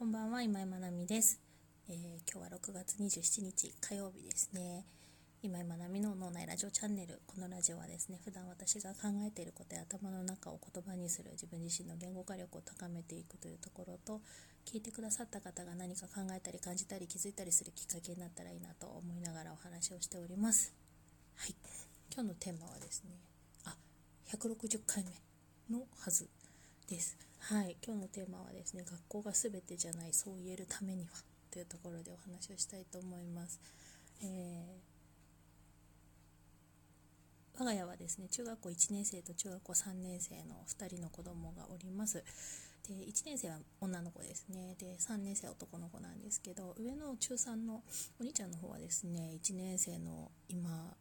こんばんは今井まなみです、えー、今日は6月27日火曜日ですね。今井まなみの脳内ラジオチャンネル。このラジオはですね普段私が考えていることや頭の中を言葉にする自分自身の言語化力を高めていくというところと聞いてくださった方が何か考えたり感じたり気づいたりするきっかけになったらいいなと思いながらお話をしております。はい。今日のテーマはですねあ160回目のはずです。はい。今日のテーマはですね学校が全てじゃないそう言えるためにはというところでお話をしたいと思います、えー、我が家はですね中学校1年生と中学校3年生の2人の子供がおります。で1年生は女の子ですね。で3年生は男の子なんですけど上の中3のお兄ちゃんの方はですね1年生の今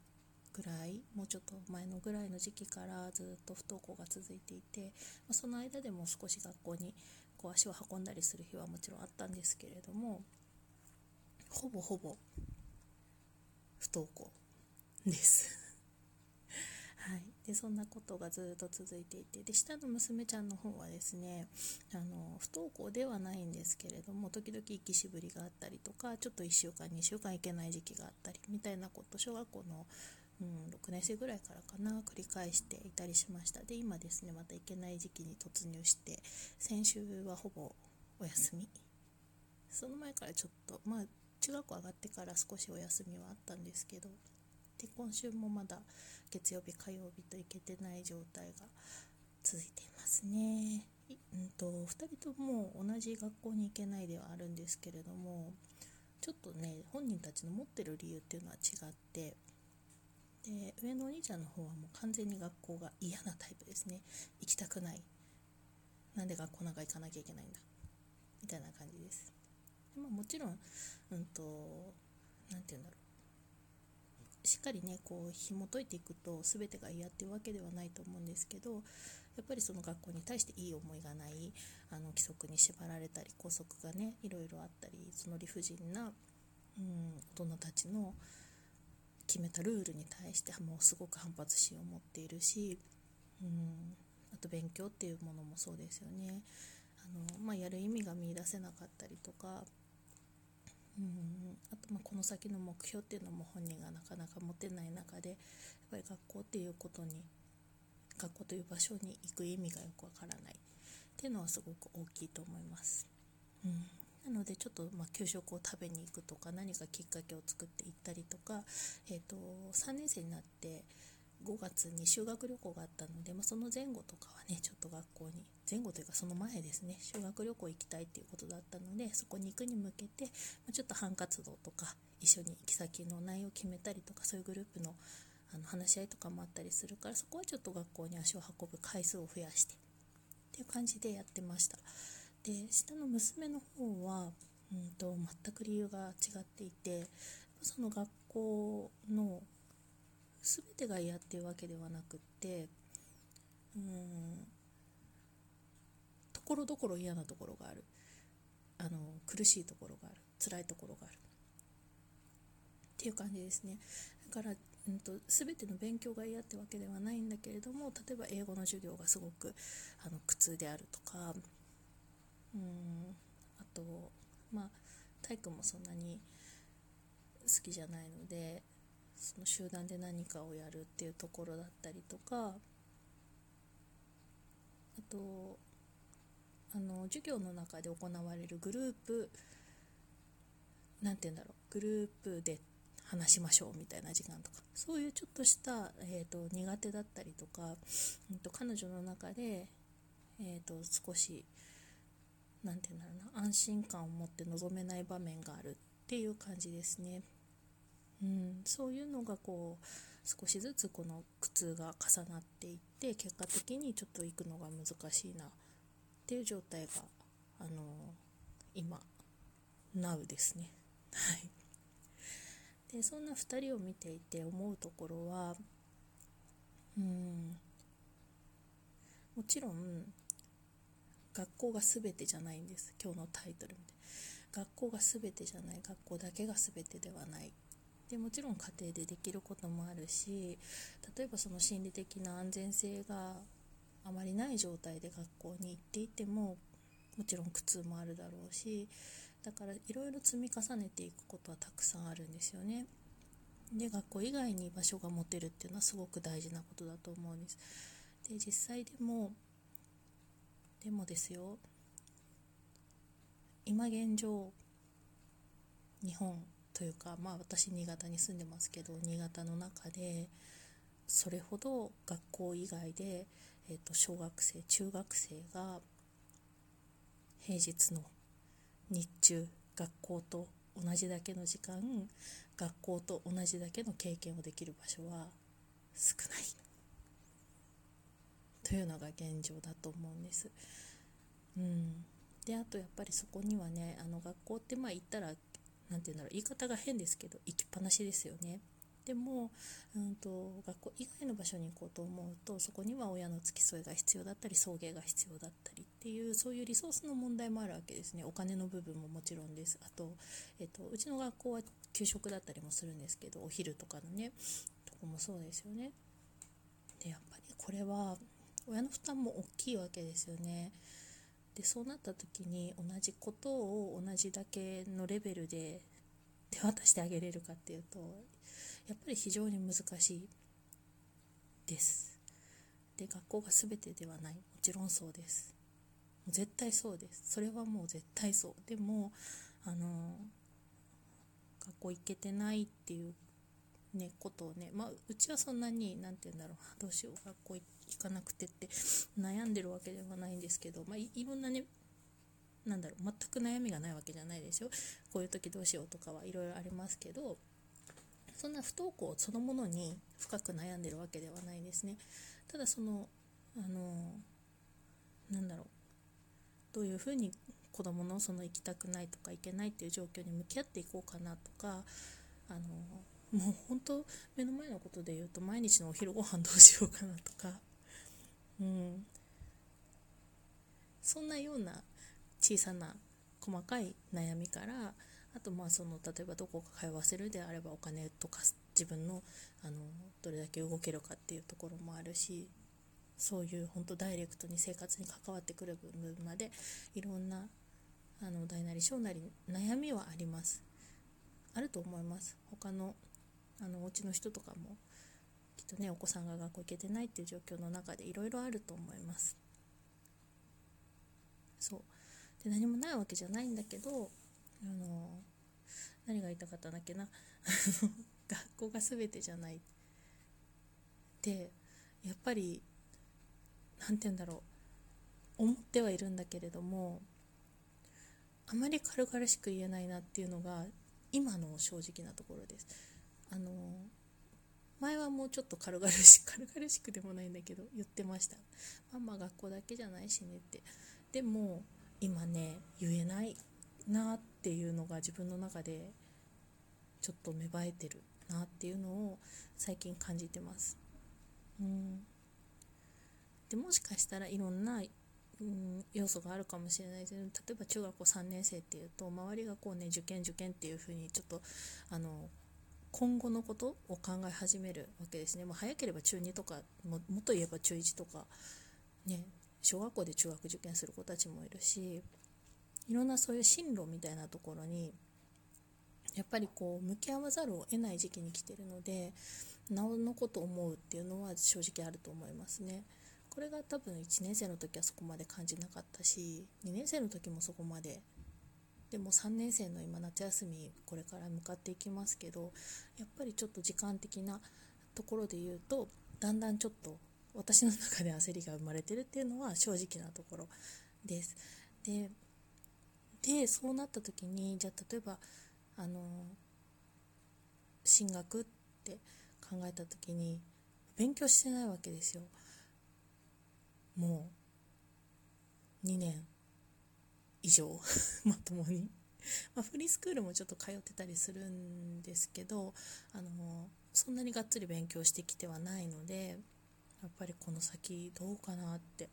ぐらいもうちょっと前のぐらいの時期からずっと不登校が続いていて、ま、その間でも少し学校にこう足を運んだりする日はもちろんあったんですけれどもほぼほぼ不登校です。はい、でそんなことがずっと続いていてで下の娘ちゃんの方はですねあの不登校ではないんですけれども時々行きしぶりがあったりとかちょっと1週間2週間行けない時期があったりみたいなこと小学校のうん、6年生ぐらいからかな繰り返していたりしましたで今ですねまた行けない時期に突入して先週はほぼお休みその前からちょっとまあ中学校上がってから少しお休みはあったんですけどで今週もまだ月曜日火曜日と行けてない状態が続いていますね。うんと、2人とも同じ学校に行けないではあるんですけれどもちょっとね本人たちの持ってる理由っていうのは違ってで上のお兄ちゃんの方はもう完全に学校が嫌なタイプですね。行きたくない。なんで学校なんか行かなきゃいけないんだ。みたいな感じです。で、まあ、もちろんうんと何て言うんだろう。しっかりねこう紐解いていくと全てが嫌っていうわけではないと思うんですけどやっぱりその学校に対していい思いがないあの規則に縛られたり校則がねいろいろあったりその理不尽な、うん、大人たちの決めたルールに対してもうすごく反発心を持っているし、うん、あと勉強っていうものもそうですよねあの、まあ、やる意味が見いだせなかったりとか、うん、あとまこの先の目標っていうのも本人がなかなか持てない中でやっぱり学校っていうことに学校という場所に行く意味がよくわからないっていうのはすごく大きいと思います。うんなのでちょっとま給食を食べに行くとか何かきっかけを作って行ったりとか、えーと、3年生になって5月に修学旅行があったので、まあ、その前後とかはねちょっと学校に前後というかその前ですね修学旅行行きたいっていうことだったのでそこに行くに向けて、ま、ちょっと班活動とか一緒に行き先の内容を決めたりとかそういうグループのあの話し合いとかもあったりするからそこはちょっと学校に足を運ぶ回数を増やしてっていう感じでやってました。で下の娘の方は、うんと、全く理由が違っていてその学校の全てが嫌っていうわけではなくってうんところどころ嫌なところがある。あの苦しいところがある。辛いところがある。っていう感じですね。だから、うんと、全ての勉強が嫌ってわけではないんだけれども例えば英語の授業がすごくあの苦痛であるとかうん。あとまあ体育もそんなに好きじゃないのでその集団で何かをやるっていうところだったりとかあとあの授業の中で行われるグループ何て言うんだろうグループで話しましょうみたいな時間とかそういうちょっとした、えーと、苦手だったりとか、うんと、彼女の中で、えーと少し何て言うんだろうな安心感を持って臨めない場面があるっていう感じですね。うん、そういうのがこう少しずつこの苦痛が重なっていって結果的にちょっと行くのが難しいなっていう状態があの今 Now ですね。はい、でそんな2人を見ていて思うところはうんもちろん学校が全てじゃないんです今日のタイトルで学校が全てじゃない学校だけが全てではないでもちろん家庭でできることもあるし例えばその心理的な安全性があまりない状態で学校に行っていてももちろん苦痛もあるだろうしだからいろいろ積み重ねていくことはたくさんあるんですよね。で学校以外に場所が持てるっていうのはすごく大事なことだと思うんです。で実際でもでもですよ。今現状日本というかまあ私新潟に住んでますけど新潟の中でそれほど学校以外で、えー、と小学生中学生が平日の日中学校と同じだけの時間学校と同じだけの経験をできる場所は少ない。というのが現状だと思うんです。うん、であとやっぱりそこにはねあの学校ってまあ行ったら何て言うんだろう言い方が変ですけど行きっぱなしですよね。でも、うんと、学校以外の場所に行こうと思うとそこには親の付き添いが必要だったり送迎が必要だったりっていうそういうリソースの問題もあるわけですねお金の部分ももちろんですあと、えっと、うちの学校は給食だったりもするんですけどお昼とかのねとこもそうですよねでやっぱりこれは親の負担も大きいわけですよね。でそうなった時に同じことを同じだけのレベルで手渡してあげれるかっていうとやっぱり非常に難しいです。で学校が全てではない。もちろんそうです。絶対そうです。それはもう絶対そう。でもあの学校行けてないっていうねことをねまあうちはそんなに何て言うんだろうどうしよう学校行かなくてって悩んでるわけではないんですけどまあいろんなねなんだろう全く悩みがないわけじゃないですよ。こういう時どうしようとかはいろいろありますけどそんな不登校そのものに深く悩んでるわけではないですね。ただそのあのなんだろうどういうふうに子供のその行きたくないとか行けないっていう状況に向き合っていこうかなとかあのもう本当目の前のことで言うと毎日のお昼ご飯どうしようかなとか、うん、そんなような小さな細かい悩みからあとまあその例えばどこか通わせるであればお金とか自分のあのどれだけ動けるかっていうところもあるしそういう本当ダイレクトに生活に関わってくる部分までいろんなあの大なり小なり悩みはあります。あると思います。他のあのお家の人とかもきっとねお子さんが学校行けてないっていう状況の中でいろいろあると思います。そう。で何もないわけじゃないんだけどあの何が言いたかったんだっけな？学校が全てじゃないってやっぱり何て言うんだろう。思ってはいるんだけれどもあまり軽々しく言えないなっていうのが今の正直なところです。あの前はもうちょっと軽々しく 軽々しくでもないんだけど言ってました。ママ学校だけじゃないしねって。でも今ね言えないなっていうのが自分の中でちょっと芽生えてるなっていうのを最近感じてます。うん、でもしかしたらいろんな、うん、要素があるかもしれないです例えば中学校3年生っていうと周りがこうね受験受験っていうふうにちょっとあの今後のことを考え始めるわけですね。もう早ければ中2とかももっと言えば中1とかね小学校で中学受験する子たちもいるしいろんなそういう進路みたいなところにやっぱりこう向き合わざるを得ない時期に来てるのでなおのこと思うっていうのは正直あると思いますね。これが多分1年生の時はそこまで感じなかったし2年生の時もそこまででも3年生の今夏休みこれから向かっていきますけどやっぱりちょっと時間的なところで言うとだんだんちょっと私の中で焦りが生まれてるっていうのは正直なところです。ででそうなった時にじゃあ例えばあの進学って考えた時に勉強してないわけですよもう2年以上 まともに。ま、フリースクールもちょっと通ってたりするんですけどあのそんなにがっつり勉強してきてはないのでやっぱりこの先どうかなって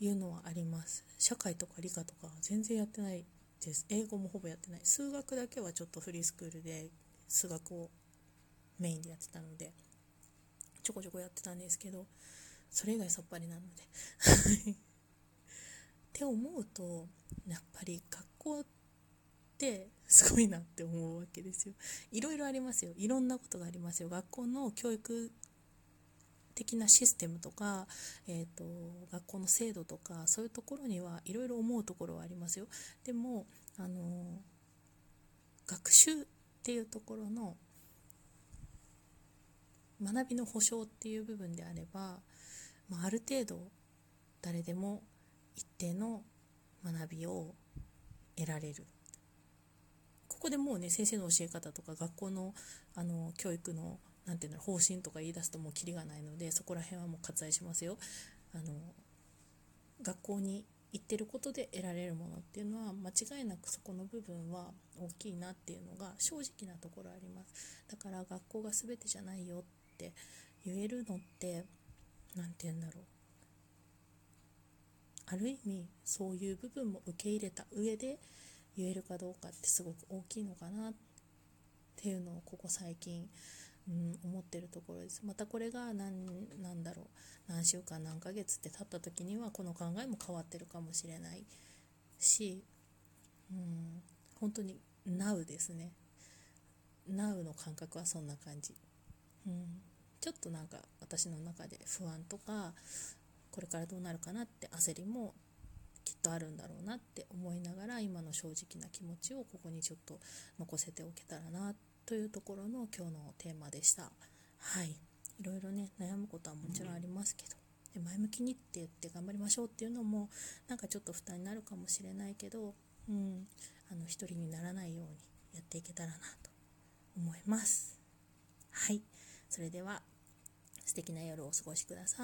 いうのはあります。社会とか理科とか全然やってないです。英語もほぼやってない。数学だけはちょっとフリースクールで数学をメインでやってたのでちょこちょこやってたんですけどそれ以外さっぱりなので。って思うとやっぱり学校ってすごいなって思うわけですよ。いろいろありますよ。いろんなことがありますよ。学校の教育的なシステムとか、えーと、学校の制度とかそういうところにはいろいろ思うところはありますよ。でもあの学習っていうところの学びの保障っていう部分であれば、まあ、ある程度誰でも一定の学びを得られる。ここでもうね先生の教え方とか学校のあの教育のなんていうの方針とか言い出すともうキリがないのでそこら辺はもう割愛しますよ。あの学校に行ってることで得られるものっていうのは間違いなくそこの部分は大きいなっていうのが正直なところあります。だから学校が全てじゃないよって言えるのって何て言うんだろう。ある意味そういう部分も受け入れた上で言えるかどうかってすごく大きいのかなっていうのをここ最近うん、思ってるところです。またこれが何なんだろう。何週間何ヶ月って経った時にはこの考えも変わってるかもしれないし、うん、本当に Now ですね。Now の感覚はそんな感じ、うん、ちょっとなんか私の中で不安とかこれからどうなるかなって焦りもきっとあるんだろうなって思いながら今の正直な気持ちをここにちょっと残せておけたらなというところの今日のテーマでした。はい。いろいろね悩むことはもちろんありますけどで前向きにって言って頑張りましょうっていうのもなんかちょっと負担になるかもしれないけどうん。あの一人にならないようにやっていけたらなと思います。はい。それでは素敵な夜をお過ごしください。